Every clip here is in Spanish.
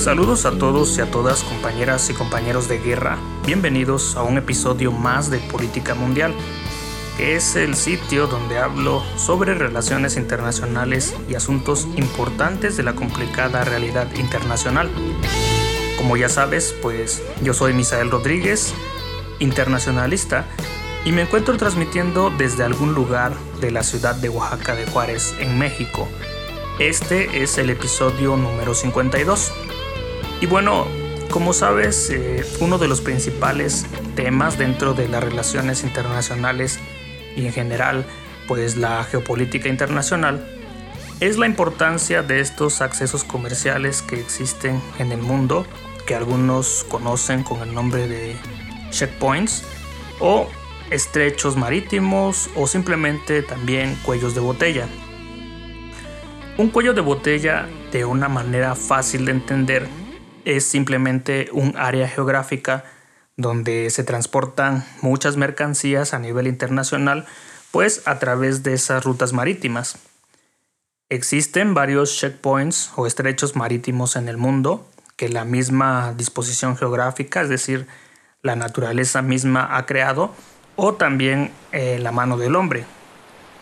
Saludos a todos y a todas compañeras y compañeros de guerra. Bienvenidos a un episodio más de Política Mundial, que es el sitio donde hablo sobre relaciones internacionales y asuntos importantes de la complicada realidad internacional. Como ya sabes, pues yo soy Misael Rodríguez, internacionalista, y me encuentro transmitiendo desde algún lugar de la ciudad de Oaxaca de Juárez, en México. Este es el episodio número 52. Y bueno, como sabes, eh, uno de los principales temas dentro de las relaciones internacionales y en general, pues la geopolítica internacional, es la importancia de estos accesos comerciales que existen en el mundo, que algunos conocen con el nombre de checkpoints, o estrechos marítimos, o simplemente también cuellos de botella. Un cuello de botella, de una manera fácil de entender, es simplemente un área geográfica donde se transportan muchas mercancías a nivel internacional, pues a través de esas rutas marítimas. Existen varios checkpoints o estrechos marítimos en el mundo que la misma disposición geográfica, es decir, la naturaleza misma ha creado, o también eh, la mano del hombre.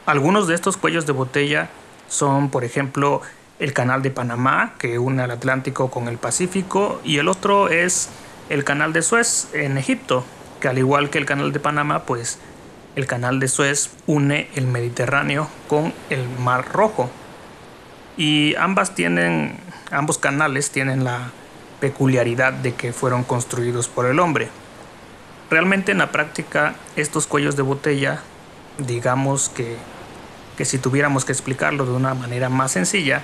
Algunos de estos cuellos de botella son, por ejemplo, el canal de Panamá, que une al Atlántico con el Pacífico, y el otro es el canal de Suez en Egipto, que al igual que el canal de Panamá, pues el canal de Suez une el Mediterráneo con el Mar Rojo. Y ambas tienen, ambos canales tienen la peculiaridad de que fueron construidos por el hombre. Realmente en la práctica estos cuellos de botella, digamos que, que si tuviéramos que explicarlo de una manera más sencilla,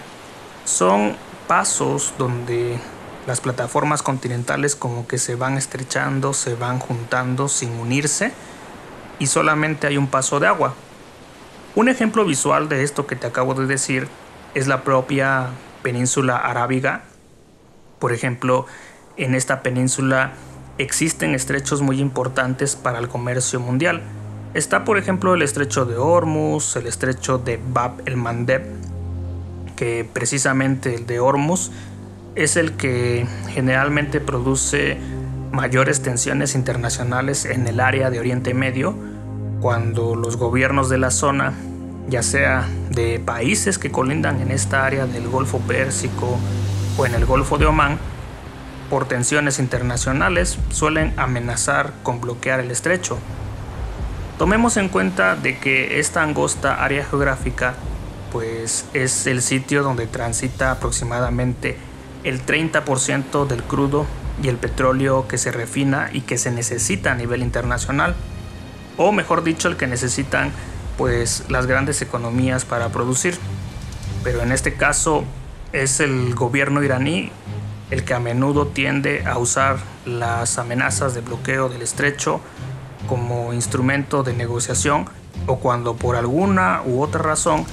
son pasos donde las plataformas continentales como que se van estrechando, se van juntando sin unirse y solamente hay un paso de agua. Un ejemplo visual de esto que te acabo de decir es la propia península arábiga. Por ejemplo, en esta península existen estrechos muy importantes para el comercio mundial. Está por ejemplo el estrecho de Hormuz, el estrecho de Bab el Mandeb, que precisamente el de Hormuz es el que generalmente produce mayores tensiones internacionales en el área de Oriente Medio, cuando los gobiernos de la zona, ya sea de países que colindan en esta área del Golfo Pérsico o en el Golfo de Omán, por tensiones internacionales suelen amenazar con bloquear el estrecho. Tomemos en cuenta de que esta angosta área geográfica pues es el sitio donde transita aproximadamente el 30% del crudo y el petróleo que se refina y que se necesita a nivel internacional, o mejor dicho, el que necesitan pues las grandes economías para producir. Pero en este caso es el gobierno iraní el que a menudo tiende a usar las amenazas de bloqueo del estrecho como instrumento de negociación o cuando por alguna u otra razón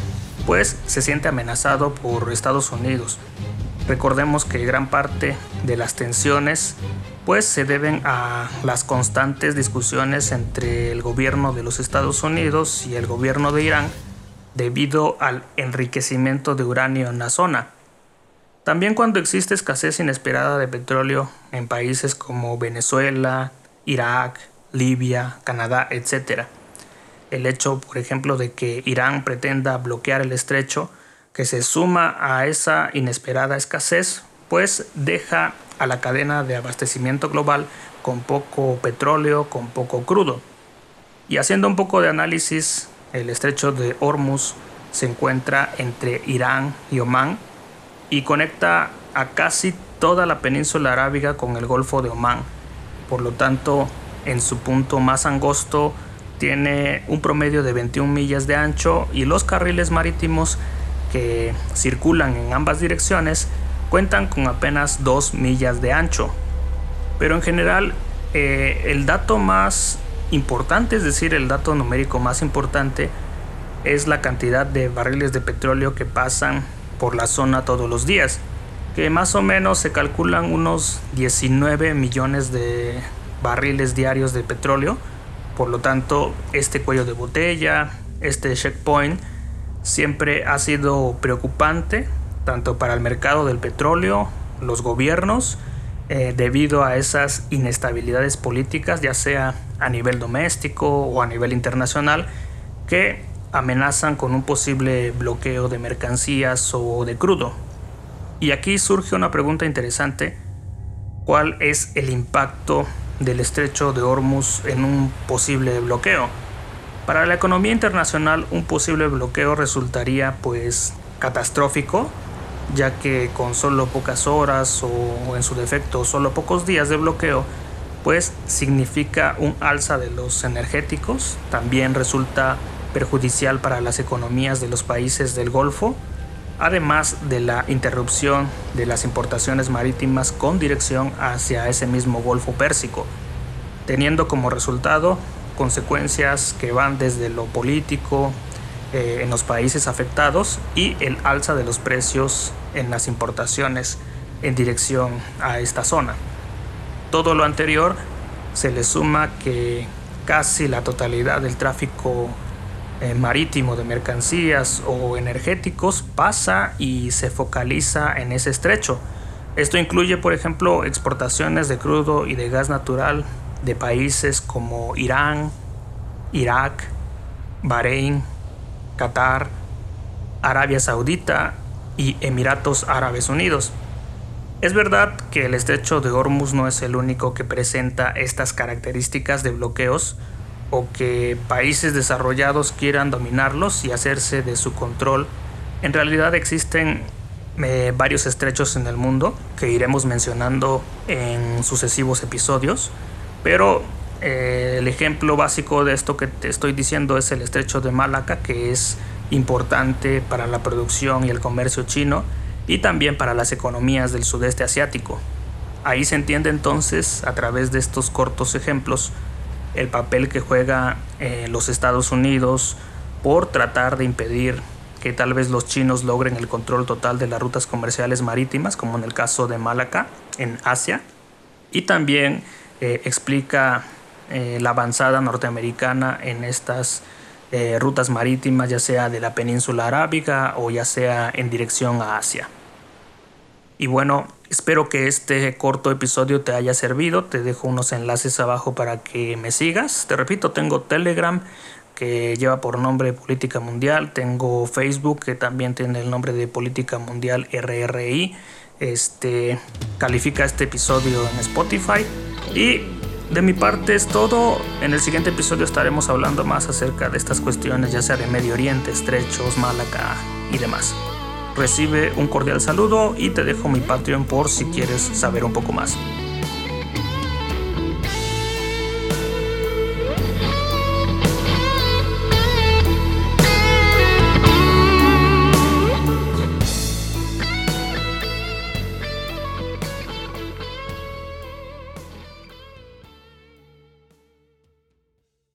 pues se siente amenazado por Estados Unidos. Recordemos que gran parte de las tensiones pues se deben a las constantes discusiones entre el gobierno de los Estados Unidos y el gobierno de Irán debido al enriquecimiento de uranio en la zona. También cuando existe escasez inesperada de petróleo en países como Venezuela, Irak, Libia, Canadá, etc el hecho, por ejemplo, de que Irán pretenda bloquear el estrecho, que se suma a esa inesperada escasez, pues deja a la cadena de abastecimiento global con poco petróleo, con poco crudo. Y haciendo un poco de análisis, el estrecho de Hormuz se encuentra entre Irán y Omán y conecta a casi toda la península arábiga con el Golfo de Omán. Por lo tanto, en su punto más angosto, tiene un promedio de 21 millas de ancho y los carriles marítimos que circulan en ambas direcciones cuentan con apenas 2 millas de ancho. Pero en general eh, el dato más importante, es decir, el dato numérico más importante, es la cantidad de barriles de petróleo que pasan por la zona todos los días, que más o menos se calculan unos 19 millones de barriles diarios de petróleo por lo tanto, este cuello de botella, este checkpoint, siempre ha sido preocupante, tanto para el mercado del petróleo los gobiernos eh, debido a esas inestabilidades políticas, ya sea a nivel doméstico o a nivel internacional, que amenazan con un posible bloqueo de mercancías o de crudo. Y aquí surge una pregunta interesante, ¿cuál es el impacto del estrecho de Hormuz en un posible bloqueo? Para la economía internacional un posible bloqueo resultaría pues catastrófico, ya que con solo pocas horas o en su defecto solo pocos días de bloqueo, pues significa un alza de los energéticos, también resulta perjudicial para las economías de los países del Golfo, además de la interrupción de las importaciones marítimas con dirección hacia ese mismo Golfo Pérsico, teniendo como resultado consecuencias que van desde lo político eh, en los países afectados y el alza de los precios en las importaciones en dirección a esta zona. Todo lo anterior se le suma que casi la totalidad del tráfico eh, marítimo de mercancías o energéticos pasa y se focaliza en ese estrecho. Esto incluye, por ejemplo, exportaciones de crudo y de gas natural de países como Irán, Irak, Bahrein, Qatar, Arabia Saudita y Emiratos Árabes Unidos. Es verdad que el estrecho de Hormuz no es el único que presenta estas características de bloqueos, o que países desarrollados quieran dominarlos y hacerse de su control. En realidad existen eh, varios estrechos en el mundo que iremos mencionando en sucesivos episodios, pero eh, el ejemplo básico de esto que te estoy diciendo es el estrecho de Malaca, que es importante para la producción y el comercio chino y también para las economías del sudeste asiático. Ahí se entiende entonces, a través de estos cortos ejemplos, el papel que juega eh, los Estados Unidos por tratar de impedir que tal vez los chinos logren el control total de las rutas comerciales marítimas, como en el caso de Malaca, en Asia. Y también eh, explica eh, la avanzada norteamericana en estas rutas marítimas, ya sea de la península arábiga o ya sea en dirección a Asia. Y bueno, espero que este corto episodio te haya servido. Te dejo unos enlaces abajo para que me sigas. Te repito, tengo Telegram que lleva por nombre Política Mundial. Tengo Facebook que también tiene el nombre de Política Mundial RRI. Este califica este episodio en Spotify. Y de mi parte es todo. En el siguiente episodio estaremos hablando más acerca de estas cuestiones, ya sea de Medio Oriente, estrechos, Malaca y demás recibe un cordial saludo y te dejo mi Patreon por si quieres saber un poco más.